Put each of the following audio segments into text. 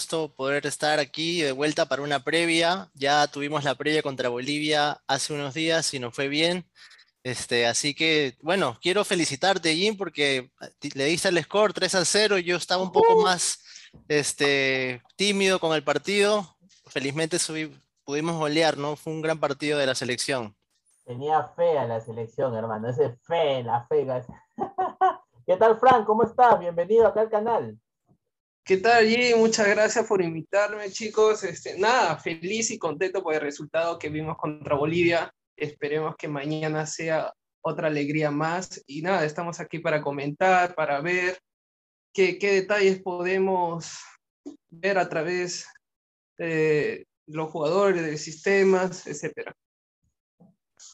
Gusto poder estar aquí de vuelta para una previa. Ya tuvimos la previa contra Bolivia hace unos días y nos fue bien. Este, así que, bueno, quiero felicitarte, Jim, porque le diste el score 3 a 0. Yo estaba un poco más este, tímido con el partido. Felizmente pudimos golear, ¿no? Fue un gran partido de la selección. Tenía fe a la selección, hermano. Ese fe, la fe. ¿Qué tal, Frank? ¿Cómo estás? Bienvenido acá al canal. ¿Qué tal, Jim? Muchas gracias por invitarme, chicos. Este, nada, feliz y contento por el resultado que vimos contra Bolivia. Esperemos que mañana sea otra alegría más. Y nada, estamos aquí para comentar, para ver qué, qué detalles podemos ver a través de los jugadores, de sistemas, etcétera.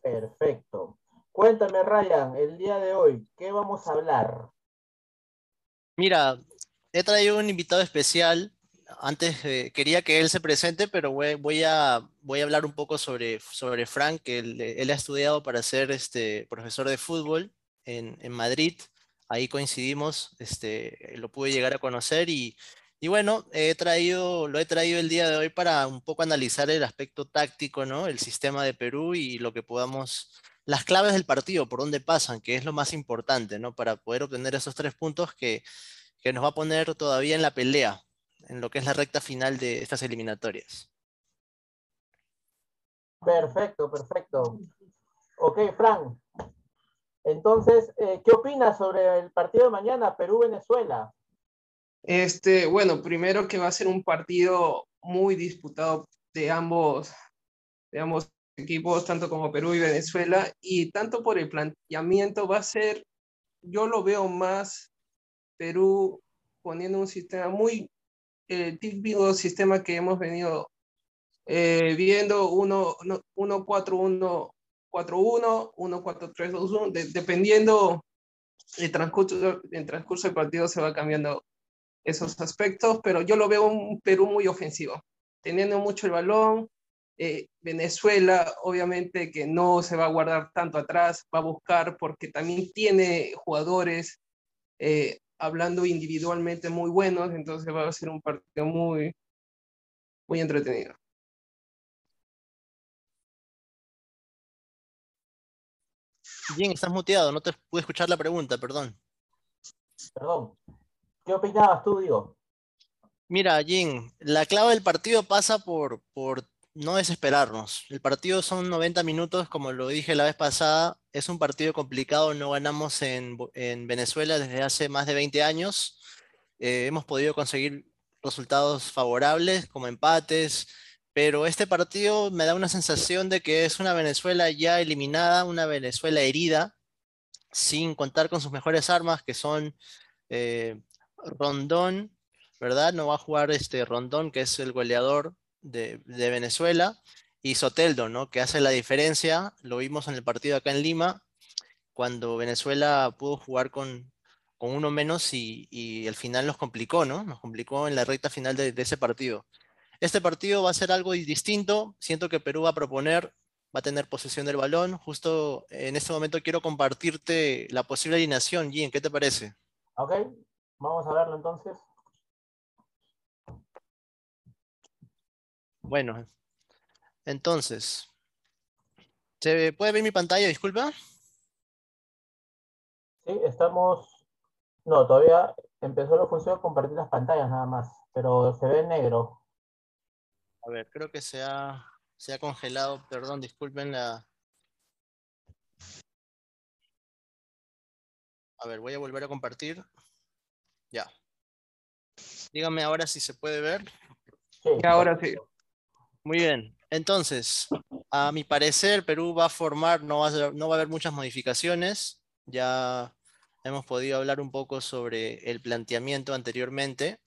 Perfecto. Cuéntame, Ryan, el día de hoy, ¿qué vamos a hablar? Mira, he traído un invitado especial. Antes quería que él se presente, pero voy, a, voy a hablar un poco sobre, sobre Frank, que él, ha estudiado para ser este, profesor de fútbol en, en Madrid. Ahí coincidimos, este, lo pude llegar a conocer y, y bueno, he traído, lo he traído el día de hoy para un poco analizar el aspecto táctico, ¿no? El sistema de Perú y lo que podamos, las claves del partido, por dónde pasan, que es lo más importante, ¿no? Para poder obtener esos tres puntos que, que nos va a poner todavía en la pelea, en lo que es la recta final de estas eliminatorias. Perfecto, perfecto. Ok, Frank. Entonces, eh, ¿qué opinas sobre el partido de mañana, Perú-Venezuela? Este, bueno, primero que va a ser un partido muy disputado de ambos, de ambos equipos, tanto como Perú y Venezuela, y tanto por el planteamiento va a ser, yo lo veo más Perú poniendo un sistema muy eh, típico sistema que hemos venido eh, viendo 1-4-1-4-1, 1-4-3-2-1, dependiendo el transcurso, el transcurso del partido se va cambiando esos aspectos, pero yo lo veo un Perú muy ofensivo, teniendo mucho el balón. Eh, Venezuela, obviamente que no se va a guardar tanto atrás, va a buscar porque también tiene jugadores eh, hablando individualmente muy buenos, entonces va a ser un partido muy, muy entretenido. Bien, estás muteado, no te pude escuchar la pregunta, perdón. Perdón. ¿Qué opinabas tú, Diego? Mira, Jim, la clave del partido pasa por, por no desesperarnos. El partido son 90 minutos, como lo dije la vez pasada, es un partido complicado, no ganamos en, Venezuela desde hace más de 20 años. Eh, hemos podido conseguir resultados favorables como empates, pero este partido me da una sensación de que es una Venezuela ya eliminada, una Venezuela herida, sin contar con sus mejores armas, que son eh, Rondón, ¿verdad? No va a jugar este Rondón, que es el goleador de, Venezuela, y Soteldo, ¿no? Que hace la diferencia. Lo vimos en el partido acá en Lima, cuando Venezuela pudo jugar con, con uno menos y, y, al final nos complicó, ¿no? Nos complicó en la recta final de, ese partido. Este partido va a ser algo distinto. Siento que Perú va a proponer, va a tener posesión del balón. Justo en este momento quiero compartirte la posible alineación. Gin, ¿qué te parece? Ok, Vamos a verlo entonces. Bueno, entonces, ¿se puede ver mi pantalla? Disculpa. Sí, estamos... No, todavía empezó la función de compartir las pantallas nada más, pero se ve negro. A ver, creo que se ha, se ha congelado, perdón, disculpen la... A ver, voy a volver a compartir. Ya. Dígame ahora si se puede ver. Sí, ahora sí. Muy bien. Entonces, a mi parecer, Perú va a formar, no va a, no va a haber muchas modificaciones. Ya hemos podido hablar un poco sobre el planteamiento anteriormente.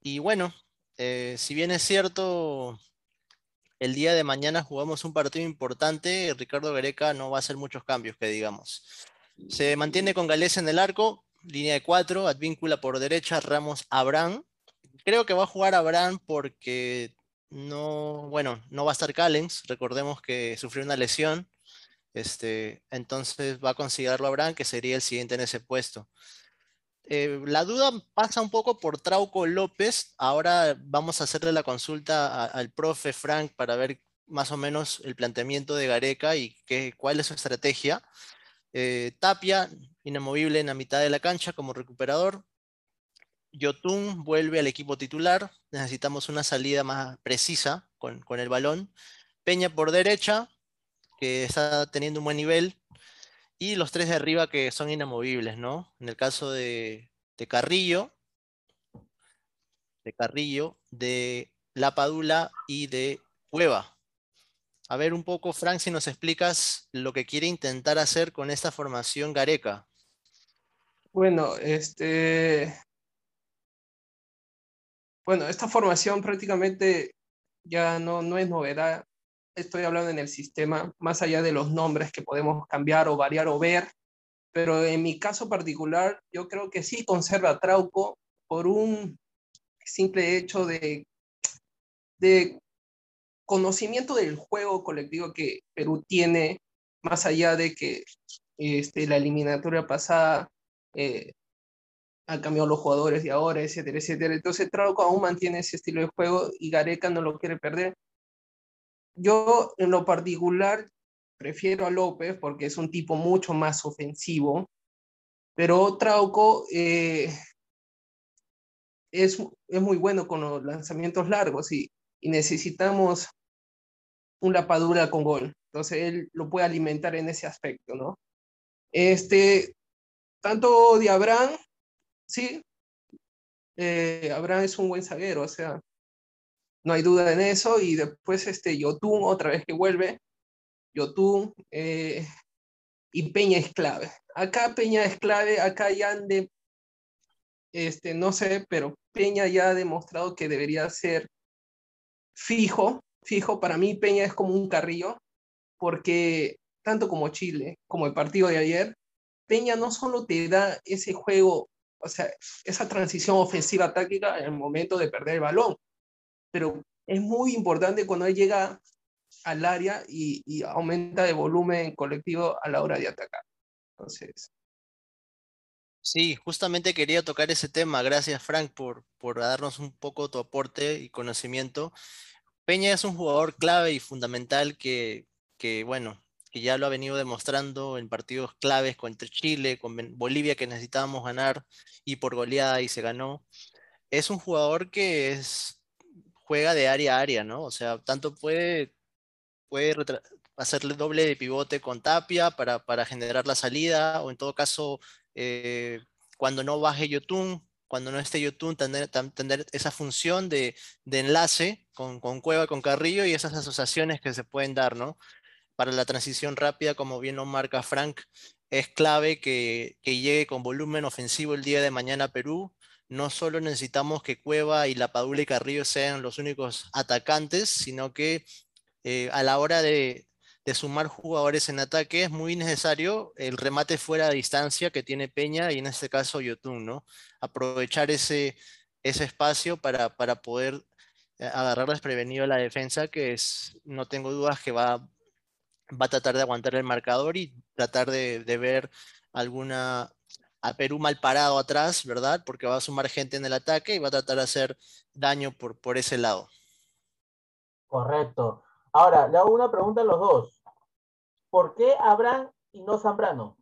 Y bueno, eh, si bien es cierto, el día de mañana jugamos un partido importante, Ricardo Gareca no va a hacer muchos cambios, que digamos. Se mantiene con Gales en el arco, línea de cuatro, Advíncula por derecha, Ramos, Abraham. Creo que va a jugar Abraham porque no, bueno, no va a estar Callens, recordemos que sufrió una lesión, este, entonces va a considerarlo Abraham, que sería el siguiente en ese puesto. Eh, la duda pasa un poco por Trauco López. Ahora vamos a hacerle la consulta al profe Frank para ver más o menos el planteamiento de Gareca y qué, cuál es su estrategia. Eh, Tapia, inamovible en la mitad de la cancha como recuperador. Yotun vuelve al equipo titular. Necesitamos una salida más precisa con, con el balón. Peña por derecha, que está teniendo un buen nivel y los tres de arriba que son inamovibles, ¿no? En el caso de, Carrillo, de Carrillo, de La Padula y de Cueva. A ver un poco, Frank, si nos explicas lo que quiere intentar hacer con esta formación Gareca. Bueno, este. Bueno, esta formación prácticamente ya no, no es novedad. Estoy hablando en el sistema, más allá de los nombres que podemos cambiar o variar o ver, pero en mi caso particular, yo creo que sí conserva Trauco por un simple hecho de, de conocimiento del juego colectivo que Perú tiene, más allá de que este, la eliminatoria pasada eh, han cambiado los jugadores de ahora, etcétera, etcétera. Entonces Trauco aún mantiene ese estilo de juego y Gareca no lo quiere perder. Yo en lo particular prefiero a López porque es un tipo mucho más ofensivo, pero Trauco eh, es, es, muy bueno con los lanzamientos largos y, y necesitamos una lapadura con gol. Entonces él lo puede alimentar en ese aspecto, ¿no? Este, tanto de Abraham, sí, eh, Abraham es un buen zaguero, o sea, no hay duda en eso. Y después este Yotun, otra vez que vuelve, Yotun eh, y Peña es clave. Acá Peña es clave, acá ya de, este, no sé, pero Peña ya ha demostrado que debería ser fijo, fijo. Para mí Peña es como un carrillo, porque tanto como Chile, como el partido de ayer, Peña no solo te da ese juego, o sea, esa transición ofensiva táctica en el momento de perder el balón, pero es muy importante cuando él llega al área y, aumenta de volumen colectivo a la hora de atacar. Entonces. Sí, justamente quería tocar ese tema. Gracias, Frank, por, por darnos un poco tu aporte y conocimiento. Peña es un jugador clave y fundamental que, que, bueno, que ya lo ha venido demostrando en partidos claves contra Chile, con Bolivia, que necesitábamos ganar y por goleada y se ganó. Es un jugador que es juega de área a área, ¿no? O sea, tanto puede, puede hacerle doble de pivote con Tapia para, para generar la salida, o en todo caso, eh, cuando no baje Yotun, cuando no esté Yotun, tener, tener esa función de, de enlace con, con, Cueva, con Carrillo y esas asociaciones que se pueden dar, ¿no? Para la transición rápida, como bien lo marca Frank, es clave que, que llegue con volumen ofensivo el día de mañana a Perú, no solo necesitamos que Cueva y La Padula y Carrillo sean los únicos atacantes, sino que eh, a la hora de, sumar jugadores en ataque es muy necesario el remate fuera de distancia que tiene Peña y en este caso Yotun, ¿no? Aprovechar ese, ese espacio para, para poder eh, agarrar desprevenido la defensa, que es, no tengo dudas que va, va a tratar de aguantar el marcador y tratar de, de ver alguna a Perú mal parado atrás, ¿verdad? Porque va a sumar gente en el ataque y va a tratar de hacer daño por, por ese lado. Correcto. Ahora, le hago una pregunta a los dos. ¿Por qué Abraham y no Zambrano?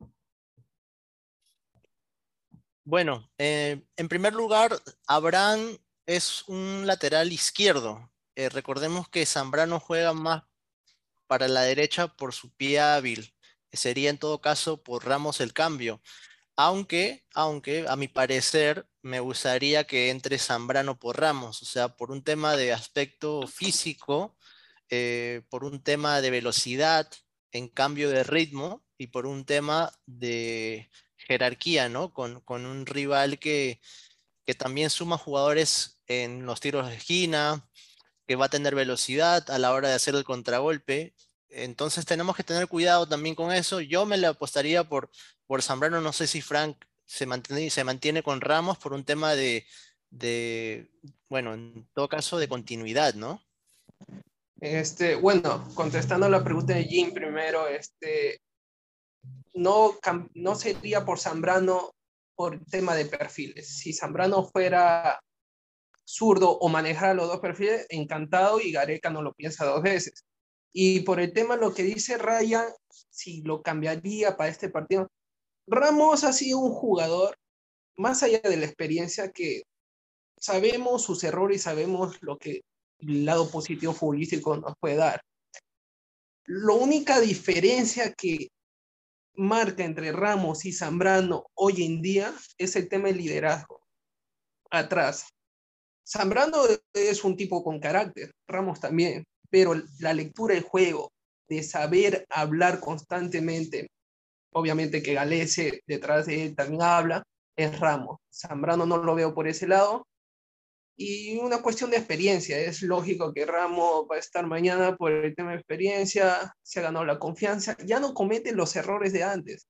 Bueno, eh, en primer lugar, Abraham es un lateral izquierdo. Eh, recordemos que Zambrano juega más para la derecha por su pie hábil. Sería en todo caso por Ramos el cambio. Aunque, aunque a mi parecer me gustaría que entre Zambrano por Ramos, o sea, por un tema de aspecto físico, eh, por un tema de velocidad en cambio de ritmo y por un tema de jerarquía, ¿no? Con, con un rival que, que también suma jugadores en los tiros de esquina, que va a tener velocidad a la hora de hacer el contragolpe. Entonces tenemos que tener cuidado también con eso. Yo me le apostaría por, por Zambrano, no sé si Frank se mantiene, se mantiene con Ramos por un tema de, bueno, en todo caso, de continuidad, ¿no? Este, bueno, contestando la pregunta de Jim primero, este, no, no sería por Zambrano por tema de perfiles. Si Zambrano fuera zurdo o manejara los dos perfiles, encantado y Gareca no lo piensa dos veces. Y por el tema, lo que dice Ryan, si lo cambiaría para este partido, Ramos ha sido un jugador, más allá de la experiencia, que sabemos sus errores sabemos lo que el lado positivo futbolístico nos puede dar. La única diferencia que marca entre Ramos y Zambrano hoy en día es el tema del liderazgo. Atrás. Zambrano es un tipo con carácter, Ramos también, pero la lectura del juego, de saber hablar constantemente, obviamente que Galese detrás de él también habla, es Ramos. Zambrano no lo veo por ese lado, y una cuestión de experiencia. Es lógico que Ramos va a estar mañana por el tema de experiencia, se ha ganado la confianza, ya no comete los errores de antes.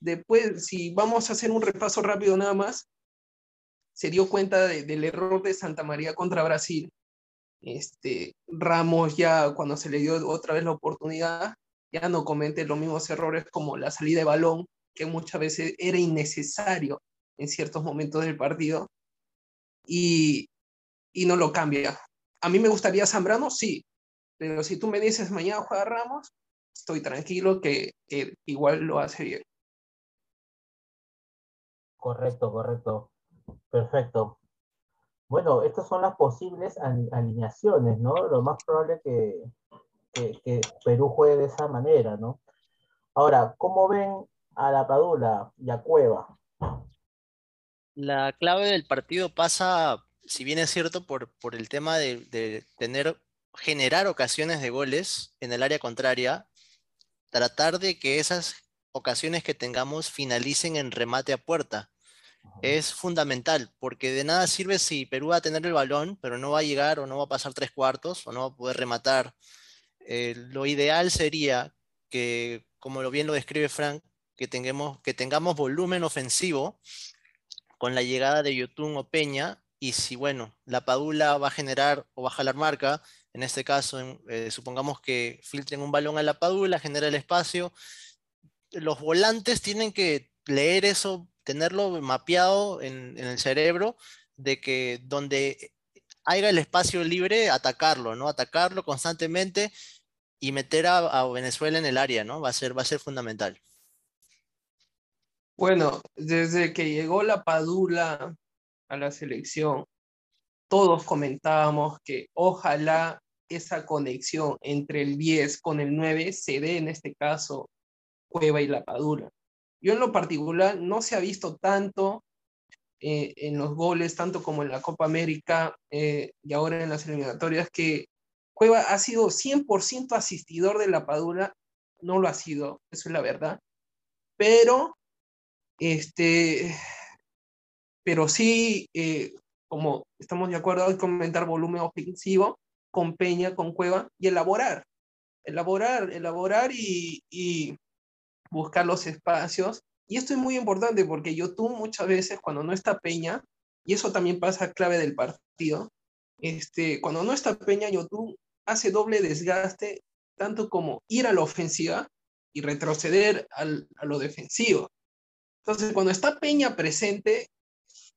Después, si vamos a hacer un repaso rápido nada más, se dio cuenta del error de Santa María contra Brasil. Este, Ramos ya cuando se le dio otra vez la oportunidad, ya no comete los mismos errores como la salida de balón, que muchas veces era innecesario en ciertos momentos del partido. Y, y no lo cambia. A mí me gustaría Zambrano, sí, pero si tú me dices mañana juega Ramos, estoy tranquilo que, igual lo hace bien. Correcto, correcto. Perfecto. Bueno, estas son las posibles alineaciones, ¿no? Lo más probable que, que, Perú juegue de esa manera, ¿no? Ahora, ¿cómo ven a la Padula y a Cueva? La clave del partido pasa si bien es cierto, por, por el tema de, tener, generar ocasiones de goles en el área contraria, tratar de que esas ocasiones que tengamos finalicen en remate a puerta. Es fundamental, porque de nada sirve si Perú va a tener el balón, pero no va a llegar o no va a pasar tres cuartos o no va a poder rematar. Eh, lo ideal sería que, como lo bien lo describe Frank, que tengamos, que tengamos volumen ofensivo con la llegada de Yotun o Peña y si, bueno, la Padula va a generar o va a jalar marca, en este caso, eh, supongamos que filtren un balón a la Padula, genera el espacio, los volantes tienen que leer eso, tenerlo mapeado en, el cerebro, de que donde haya el espacio libre, atacarlo, ¿no? Atacarlo constantemente y meter a, Venezuela en el área, ¿no? Va a ser, va a ser fundamental. Bueno, desde que llegó la Padula a la selección, todos comentábamos que ojalá esa conexión entre el 10 con el 9 se dé en este caso Cueva y La Padula. Yo en lo particular no se ha visto tanto eh, en los goles, tanto como en la Copa América eh, y ahora en las eliminatorias, que Cueva ha sido 100% asistidor de La Padula, no lo ha sido, eso es la verdad, pero este, pero sí, eh, como estamos de acuerdo en comentar volumen ofensivo, con Peña, con Cueva, y elaborar, elaborar, elaborar y, buscar los espacios. Y esto es muy importante porque tú muchas veces cuando no está Peña, y eso también pasa clave del partido, este, cuando no está Peña, tú hace doble desgaste, tanto como ir a la ofensiva y retroceder a lo defensivo. Entonces, cuando está Peña presente,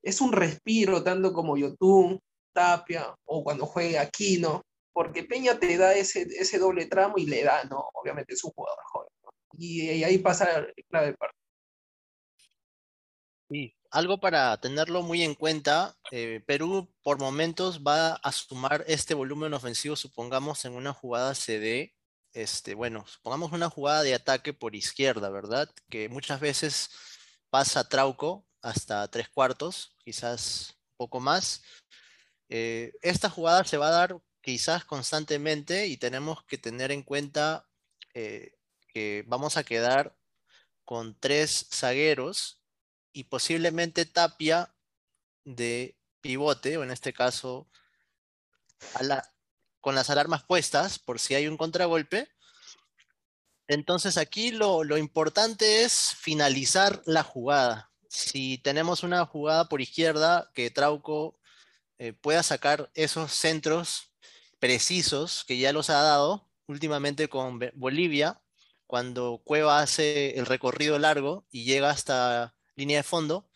es un respiro tanto como Yotun, Tapia o cuando juegue Aquino, porque Peña te da ese, ese doble tramo y le da, ¿no? Obviamente es un jugador joven. Y, ahí pasa la clave del partido. Sí, algo para tenerlo muy en cuenta, eh, Perú por momentos va a sumar este volumen ofensivo, supongamos en una jugada CD, este, bueno, supongamos una jugada de ataque por izquierda, ¿verdad? Que muchas veces pasa Trauco hasta tres cuartos, quizás poco más. Eh, esta jugada se va a dar quizás constantemente y tenemos que tener en cuenta eh, vamos a quedar con tres zagueros y posiblemente Tapia de pivote, o en este caso con las alarmas puestas por si hay un contragolpe. Entonces aquí lo, lo importante es finalizar la jugada si tenemos una jugada por izquierda que Trauco eh, pueda sacar esos centros precisos que ya los ha dado últimamente con Bolivia, cuando Cueva hace el recorrido largo y llega hasta línea de fondo,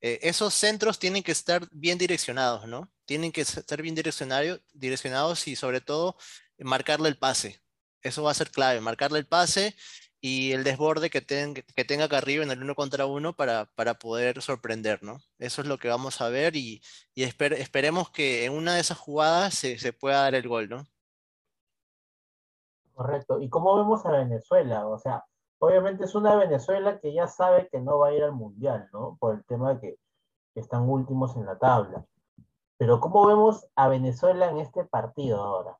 eh, esos centros tienen que estar bien direccionados, ¿no? Tienen que estar bien direccionados y sobre todo marcarle el pase. Eso va a ser clave, marcarle el pase y el desborde que, que tenga arriba en el uno contra uno para, para, poder sorprender, ¿no? Eso es lo que vamos a ver y, esperemos que en una de esas jugadas se, se, pueda dar el gol, ¿no? Correcto. ¿Y cómo vemos a Venezuela? O sea, obviamente es una Venezuela que ya sabe que no va a ir al Mundial, ¿no? Por el tema de que, están últimos en la tabla. Pero ¿cómo vemos a Venezuela en este partido ahora?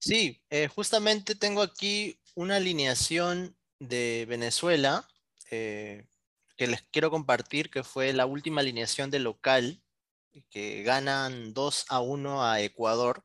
Sí, eh, justamente tengo aquí una alineación de Venezuela eh, que les quiero compartir, que fue la última alineación de local, que ganan 2 a 1 a Ecuador.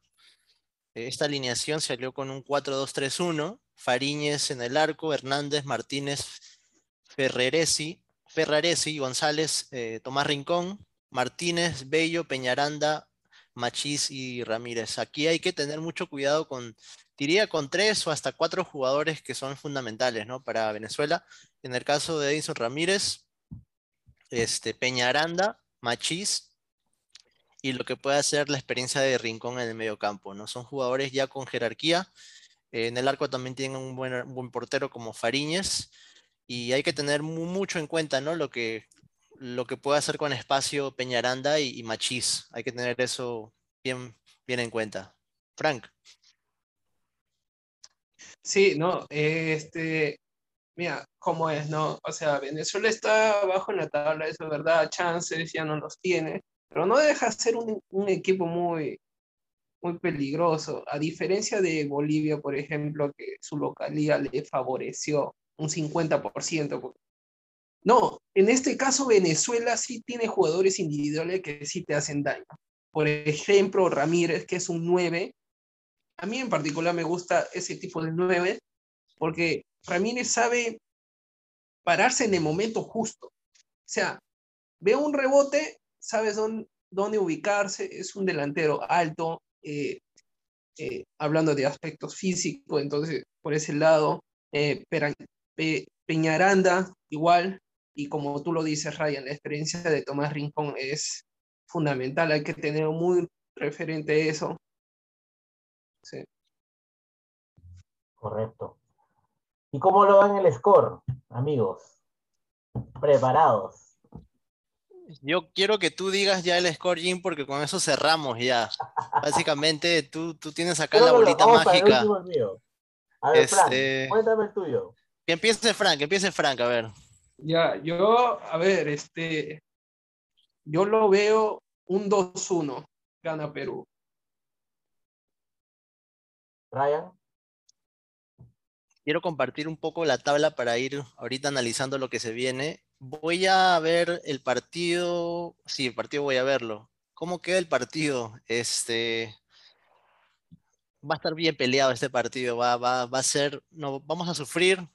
Esta alineación salió con un 4-2-3-1, Fariñez en el arco, Hernández, Martínez, Ferreresi, Ferraresi, González, eh, Tomás Rincón, Martínez, Bello, Peñaranda, Machís y Ramírez. Aquí hay que tener mucho cuidado con, diría, con tres o hasta cuatro jugadores que son fundamentales ¿no? para Venezuela. En el caso de Edison Ramírez, este, Peñaranda, Machís y lo que puede hacer la experiencia de Rincón en el medio campo. ¿no? Son jugadores ya con jerarquía. en el arco también tienen un buen, buen portero como Fariñez y hay que tener mucho en cuenta ¿no? lo, que, lo que puede hacer con espacio Peñaranda y, y Machís. Hay que tener eso bien, bien en cuenta. Frank. Sí, no, este, mira, cómo es, ¿no? O sea, Venezuela está abajo en la tabla, eso es verdad, chances ya no los tiene, pero no deja de ser un, un equipo muy, muy peligroso, a diferencia de Bolivia, por ejemplo, que su localidad le favoreció un 50%. No, en este caso Venezuela sí tiene jugadores individuales que sí te hacen daño. Por ejemplo, Ramírez, que es un 9. A mí en particular me gusta ese tipo de 9 porque Ramírez sabe pararse en el momento justo. O sea, ve un rebote, sabes dónde, dónde ubicarse, es un delantero alto, eh, eh, hablando de aspectos físicos, entonces por ese lado, eh, Peñaranda igual, y como tú lo dices, Ryan, la experiencia de Tomás Rincón es fundamental, hay que tener muy referente eso. Sí. Correcto. ¿Y cómo lo van el score, amigos? Preparados. Yo quiero que tú digas ya el score, Jim, porque con eso cerramos ya. Básicamente, tú, tú tienes acá la bolita mágica. A ver, este... cuéntame el tuyo. Que empiece Frank, que empiece Frank, a ver. Ya, yo, a ver, este, yo lo veo un 2-1, gana Perú. Ryan. Quiero compartir un poco la tabla para ir ahorita analizando lo que se viene. Voy a ver el partido, sí, el partido voy a verlo. ¿Cómo queda el partido? Este, va a estar bien peleado este partido, va, va, va a ser, no, vamos a sufrir,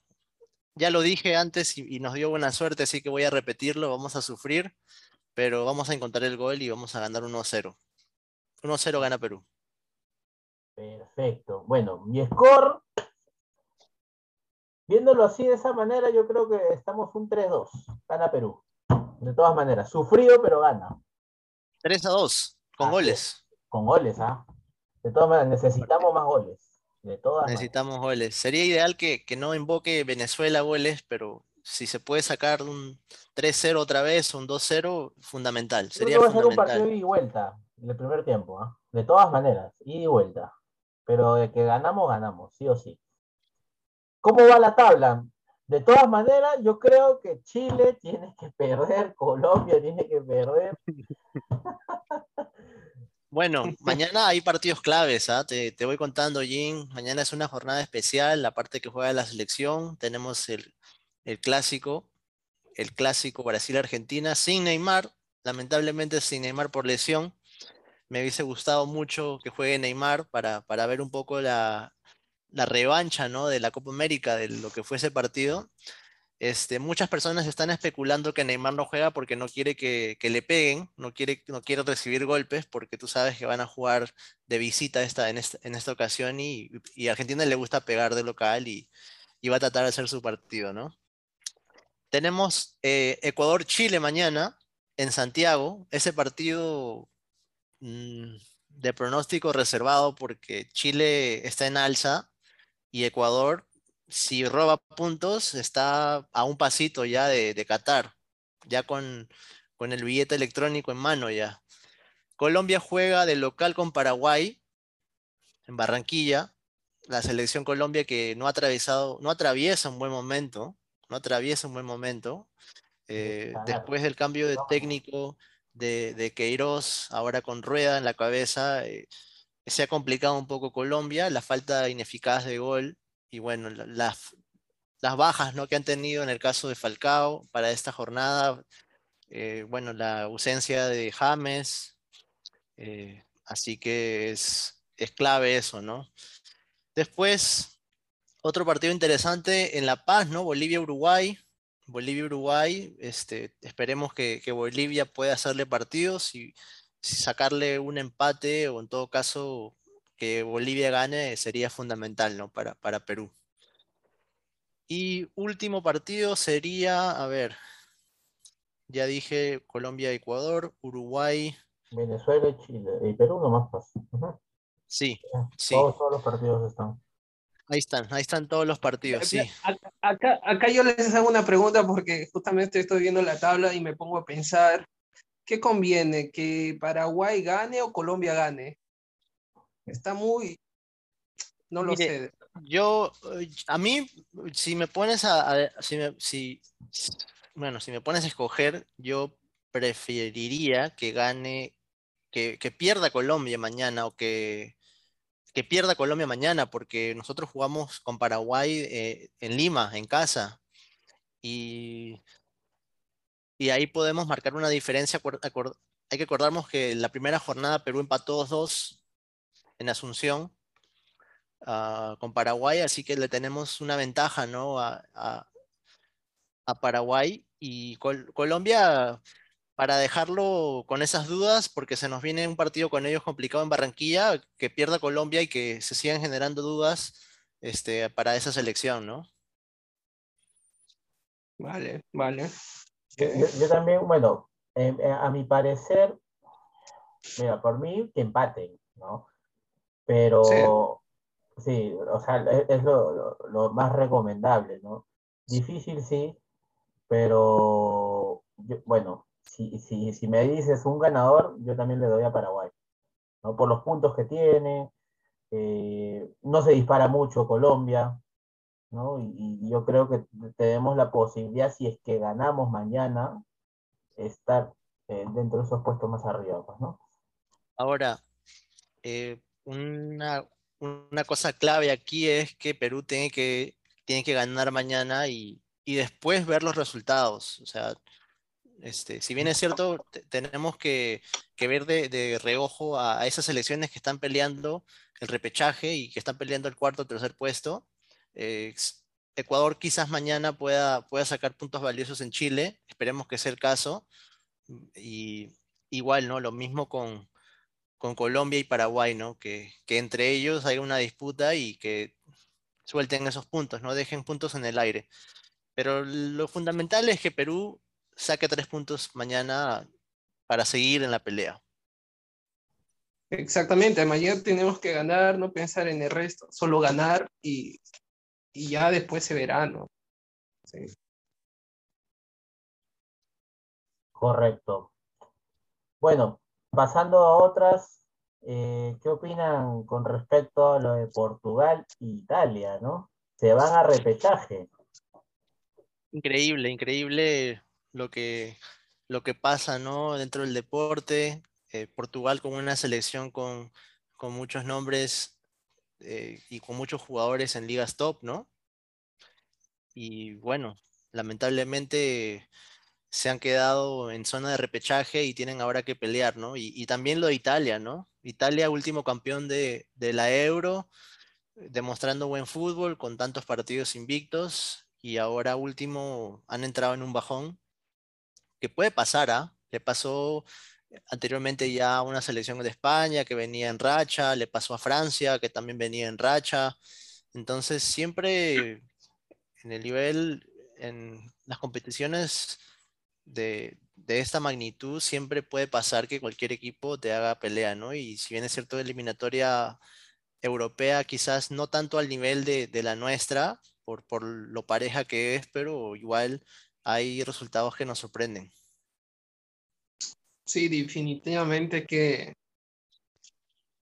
ya lo dije antes y, nos dio buena suerte, así que voy a repetirlo, vamos a sufrir, pero vamos a encontrar el gol y vamos a ganar 1-0. 1-0 gana Perú. Perfecto. Bueno, mi score, viéndolo así de esa manera, yo creo que estamos un 3-2. Gana Perú. De todas maneras, sufrido, pero gana. 3-2, con goles. Con goles, ¿ah? De todas maneras, necesitamos más goles. Necesitamos goles. Sería ideal que, no invoque Venezuela goles, pero si se puede sacar un 3-0 otra vez, un 2-0, fundamental. Sería va a ser un partido ida y vuelta en el primer tiempo, ¿ah? de todas maneras, ida y vuelta. Pero de que ganamos, ganamos, sí o sí. ¿Cómo va la tabla? De todas maneras, yo creo que Chile tiene que perder, Colombia tiene que perder. Bueno, mañana hay partidos claves, ¿ah? te, voy contando, Jim. Mañana es una jornada especial, la parte que juega la selección. Tenemos el, clásico, el clásico Brasil-Argentina sin Neymar, lamentablemente sin Neymar por lesión. Me hubiese gustado mucho que juegue Neymar para, para ver un poco la, la revancha ¿no? de la Copa América, de lo que fue ese partido. Este, muchas personas están especulando que Neymar no juega porque no quiere que, le peguen, no quiere, no quiere recibir golpes, porque tú sabes que van a jugar de visita esta, en, esta, ocasión y, y, a Argentina le gusta pegar de local y, va a tratar de hacer su partido, ¿no? tenemos eh, Ecuador-Chile mañana en Santiago. Ese partido mm, de pronóstico reservado porque Chile está en alza y Ecuador, si roba puntos, está a un pasito ya de, de Qatar, ya con, con el billete electrónico en mano ya. Colombia juega de local con Paraguay en Barranquilla. La selección Colombia que no ha atravesado, no atraviesa un buen momento, no atraviesa un buen momento. Eh, después del cambio de técnico de, de Queiroz, ahora con Rueda en la cabeza, eh, se ha complicado un poco Colombia, la falta ineficaz de gol y bueno, las, las bajas ¿no? que han tenido en el caso de Falcao para esta jornada, eh, bueno, la ausencia de James, eh, así que es, es clave eso, ¿no? Después, otro partido interesante en La Paz, ¿no? Bolivia-Uruguay. Bolivia-Uruguay, este, esperemos que, Bolivia pueda hacerle partidos y, sacarle un empate o en todo caso que Bolivia gane sería fundamental ¿no? para, para Perú. Y último partido sería, a ver, ya dije Colombia-Ecuador, Uruguay, Venezuela y Chile. Y Perú nomás pasa. Sí, sí. Todos, los partidos están. Ahí están, ahí están todos los partidos, sí. Acá, acá yo les hago una pregunta porque justamente estoy viendo la tabla y me pongo a pensar, ¿qué conviene? ¿Que Paraguay gane o Colombia gane? Está muy... No lo sé. Yo, a mí, si me pones a, si, me, si, bueno, si me pones a escoger, yo preferiría que gane que, pierda Colombia mañana o que, que, pierda Colombia mañana, porque nosotros jugamos con Paraguay eh, en Lima, en casa, y, y ahí podemos marcar una diferencia. hay que acordarnos que la primera jornada Perú empató 2-2 en Asunción ah, con Paraguay, así que le tenemos una ventaja ¿no? a, a, Paraguay y Colombia para dejarlo con esas dudas, porque se nos viene un partido con ellos complicado en Barranquilla, que pierda Colombia y que se sigan generando dudas este, para esa selección, ¿no? Vale, vale. Yo, también, bueno, a mi parecer, mira, por mí que empaten, ¿no? Pero sí, o sea, es, lo, lo, más recomendable, ¿no? Difícil sí, pero bueno, si, si, si me dices un ganador, yo también le doy a Paraguay, ¿no? Por los puntos que tiene, eh, no se dispara mucho Colombia, ¿no? Y, yo creo que tenemos la posibilidad, si es que ganamos mañana, estar eh, dentro de esos puestos más arriba, pues, ¿no? Ahora, eh, una, una, cosa clave aquí es que Perú tiene que, tiene que ganar mañana y, y después ver los resultados. O sea, este, si bien es cierto, tenemos que, ver de, reojo a, esas elecciones que están peleando el repechaje y que están peleando el cuarto o tercer puesto. Eh, Ecuador quizás mañana pueda, pueda sacar puntos valiosos en Chile, esperemos que sea el caso. Y igual, ¿no? Lo mismo con, Colombia y Paraguay, ¿no? Que, que entre ellos hay una disputa y que suelten esos puntos, no dejen puntos en el aire. Pero lo fundamental es que Perú saque tres puntos mañana para seguir en la pelea. Exactamente, mañana tenemos que ganar, no pensar en el resto, solo ganar y, ya después se verá, ¿no? Correcto. Bueno, pasando a otras, eh, ¿qué opinan con respecto a lo de Portugal e Italia, no? Se van a repechaje. Increíble, increíble lo que, lo que pasa ¿no? dentro del deporte. Eh, Portugal como una selección con, con muchos nombres eh, y con muchos jugadores en ligas top, ¿no? Y bueno, lamentablemente se han quedado en zona de repechaje y tienen ahora que pelear, ¿no? Y, también lo de Italia, ¿no? Italia, último campeón de, de, la Euro, demostrando buen fútbol con tantos partidos invictos y ahora último han entrado en un bajón que puede pasar, ¿ah? Le pasó anteriormente ya una selección de España que venía en racha, le pasó a Francia que también venía en racha. Entonces siempre en el nivel en las competiciones de, de, esta magnitud siempre puede pasar que cualquier equipo te haga pelea, ¿no? Y si bien es cierto, eliminatoria europea quizás no tanto al nivel de, de la nuestra, por, por, lo pareja que es, pero igual hay resultados que nos sorprenden. Sí, definitivamente que,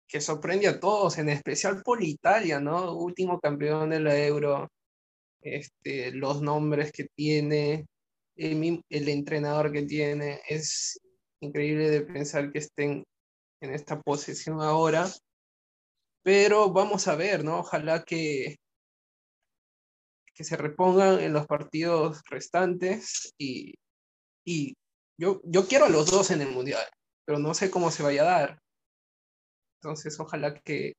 que sorprende a todos, en especial por Italia, ¿no? Último campeón de la Euro, este, los nombres que tiene, el, el entrenador que tiene, es increíble de pensar que estén en esta posición ahora, pero vamos a ver, ¿no? Ojalá que, que se repongan en los partidos restantes y, y yo, yo quiero a los dos en el Mundial, pero no sé cómo se vaya a dar. Entonces, ojalá que,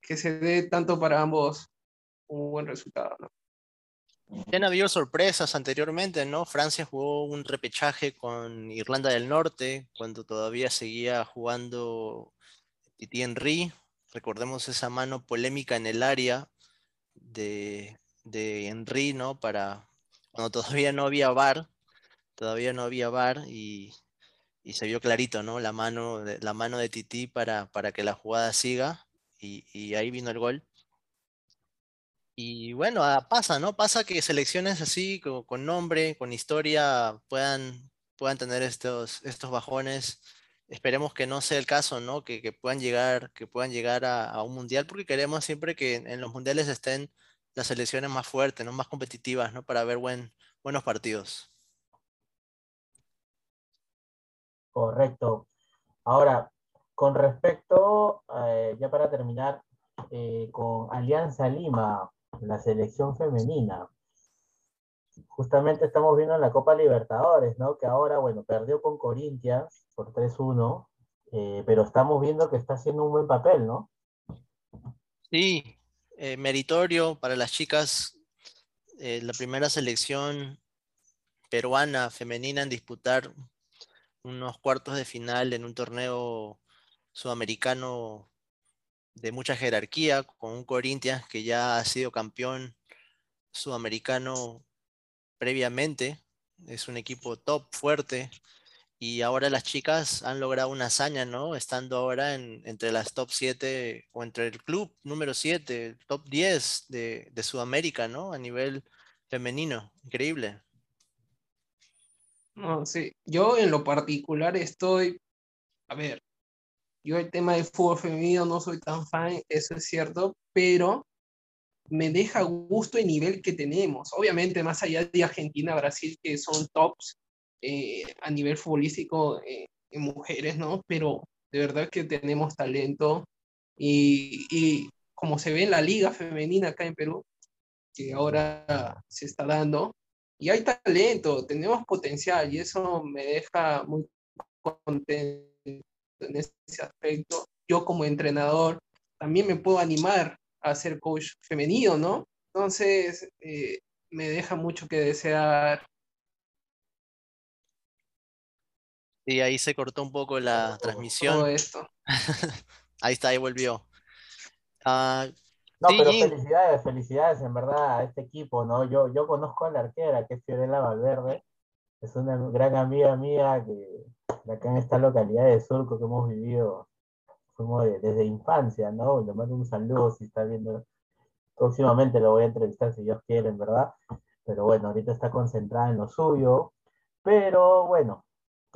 que se dé tanto para ambos un buen resultado. Ya han habido sorpresas anteriormente, ¿no? Francia jugó un repechaje con Irlanda del Norte cuando todavía seguía jugando Titi Henry. Recordemos esa mano polémica en el área de, de Henry, ¿no? Para cuando todavía no había VAR, todavía no había VAR y, se vio clarito, ¿no? La mano, la mano de Titi para, para que la jugada siga y, y ahí vino el gol. Y bueno, ah, pasa, ¿no? Pasa que selecciones así, con, con nombre, con historia, puedan, puedan tener estos, estos bajones. Esperemos que no sea el caso, ¿no? Que, que puedan llegar, que puedan llegar a, a, un mundial, porque queremos siempre que en los mundiales estén las selecciones más fuertes, ¿no? Más competitivas, ¿no? Para ver buen, buenos partidos. Correcto. Ahora, con respecto, eh, ya para terminar, eh, con Alianza Lima, la selección femenina. Justamente estamos viendo en la Copa Libertadores, ¿no? Que ahora, bueno, perdió con Corinthians por 3-1, eh, pero estamos viendo que está haciendo un buen papel, ¿no? Sí, meritorio para las chicas, la primera selección peruana femenina en disputar unos cuartos de final en un torneo sudamericano de mucha jerarquía, con un Corinthians que ya ha sido campeón sudamericano previamente, es un equipo top, fuerte, y ahora las chicas han logrado una hazaña, ¿no? Estando ahora en, entre las top 7 o entre el club número 7, top 10 de, de Sudamérica, ¿no? A nivel femenino, increíble. No, sí, yo en lo particular estoy, a ver, yo el tema del fútbol femenino no soy tan fan, eso es cierto, pero me deja gusto el nivel que tenemos. Obviamente, más allá de Argentina, Brasil, que son tops eh, a nivel futbolístico eh, en mujeres, ¿no? Pero de verdad que tenemos talento y, y, como se ve en la liga femenina acá en Perú, que ahora se está dando, y hay talento, tenemos potencial y eso me deja muy contento en ese aspecto. Yo como entrenador también me puedo animar a ser coach femenino, ¿no? Entonces, eh, me deja mucho que desear. Y ahí se cortó un poco la transmisión. Todo esto. ahí está, ahí volvió. Uh, no, sí, pero felicidades, felicidades en verdad a este equipo, ¿no? Yo, yo conozco a la arquera, que es Fiorella Valverde, es una gran amiga mía que de acá en esta localidad de Surco que hemos vivido, fuimos de, desde infancia, ¿no? Le mando un saludo si está viendo. Próximamente lo voy a entrevistar si Dios quiere, ¿verdad? Pero bueno, ahorita está concentrada en lo suyo. Pero bueno,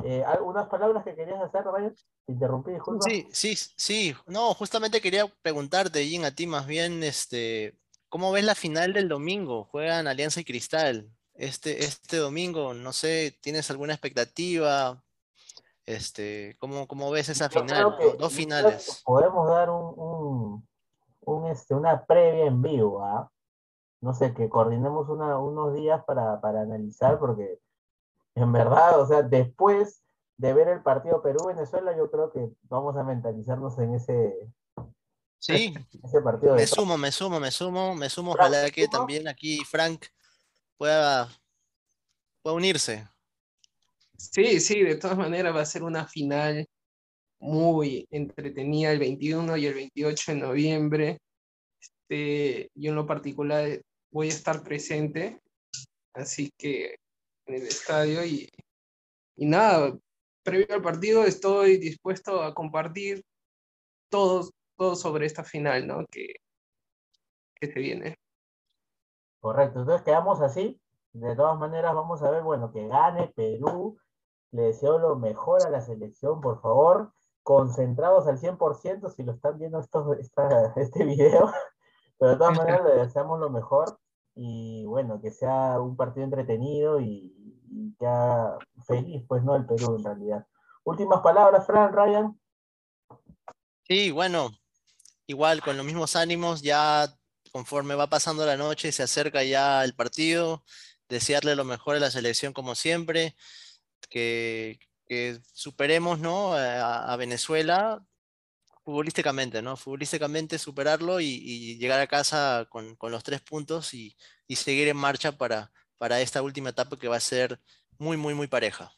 eh, ¿algunas palabras que querías hacer, Ryan? Te interrumpí, disculpa. Sí, sí, sí. No, justamente quería preguntarte, Jim, a ti más bien, este, ¿cómo ves la final del domingo? Juegan Alianza y Cristal. Este, este domingo, no sé, ¿tienes alguna expectativa? Este, ¿cómo, cómo ves esa yo final? Que, Dos finales. Podemos dar un, un, un, este, una previa en vivo, ¿ah? No sé, que coordinemos una, unos días para, para analizar, porque en verdad, o sea, después de ver el partido Perú-Venezuela, yo creo que vamos a mentalizarnos en ese, Sí, ese partido me sumo, me sumo, me sumo, me sumo. Ojalá que también aquí Frank pueda, pueda unirse. Sí, sí, de todas maneras va a ser una final muy entretenida el 21 y el 28 de noviembre. Este, yo en lo particular voy a estar presente así que en el estadio y, y nada, previo al partido estoy dispuesto a compartir todo, todo sobre esta final, ¿no? Que, que se viene. Correcto, entonces quedamos así. De todas maneras, vamos a ver, bueno, que gane Perú. Le deseo lo mejor a la selección, por favor. Concentrados al 100% si lo están viendo estos, este video. Pero de todas maneras, le deseamos lo mejor. Y bueno, que sea un partido entretenido y, ya feliz, pues, ¿no? El Perú, en realidad. Últimas palabras, Fran, Ryan. Sí, bueno, igual con los mismos ánimos, ya conforme va pasando la noche, se acerca ya el partido, desearle lo mejor a la selección como siempre, que, superemos ¿no? a, Venezuela futbolísticamente, ¿no? Futbolísticamente superarlo y, llegar a casa con, los tres puntos y, seguir en marcha para, para esta última etapa que va a ser muy, muy, muy pareja.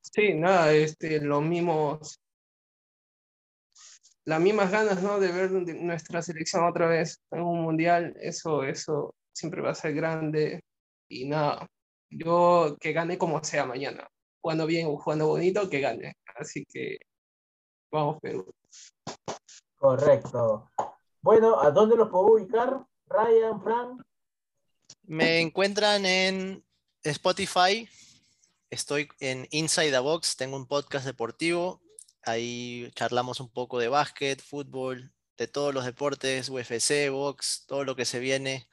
Sí, nada, este, los mismos las mismas ganas, ¿no? De ver nuestra selección otra vez en un mundial, eso, eso siempre va a ser grande. Y nada, yo que gane como sea mañana. Jugando bien o jugando bonito, que gane. Así que vamos, Perú. Correcto. Bueno, ¿a dónde los puedo ubicar? Ryan, Frank. Me encuentran en Spotify. Estoy en Inside the Box. Tengo un podcast deportivo Ahí charlamos un poco de básquet, fútbol, de todos los deportes, UFC, box, todo lo que se viene.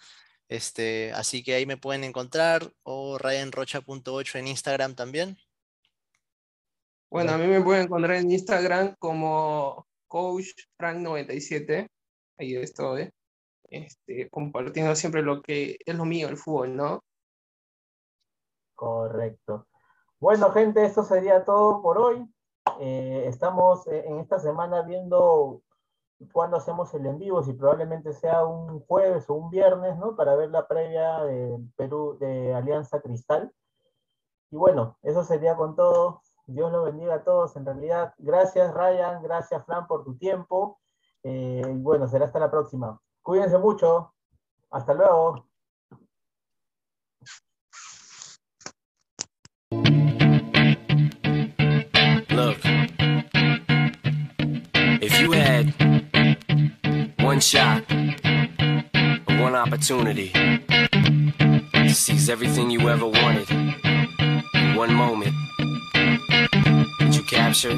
Este, así que ahí me pueden encontrar o ryanrocha.8 en Instagram también. Bueno, a mí me pueden encontrar en Instagram como Coach Frank97. Ahí estoy. Este, compartiendo siempre lo que es lo mío, el fútbol, ¿no? Correcto. Bueno, gente, esto sería todo por hoy. Eh, estamos eh, en esta semana viendo cuándo hacemos el en vivo, si probablemente sea un jueves o un viernes, ¿no? Para ver la previa del Perú de Alianza Cristal. Y bueno, eso sería con todo. Dios lo bendiga a todos. En realidad, gracias Ryan, gracias Fran por tu tiempo. Eh, bueno, será hasta la próxima. Cuídense mucho. Hasta luego. one shot, one opportunity to seize everything you ever wanted in one moment. capture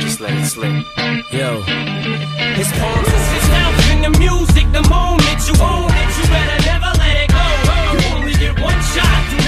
Just let it slip. Yo. His palms, is his mouth in the music. The moment you own it, you better never let it go. You only get one shot.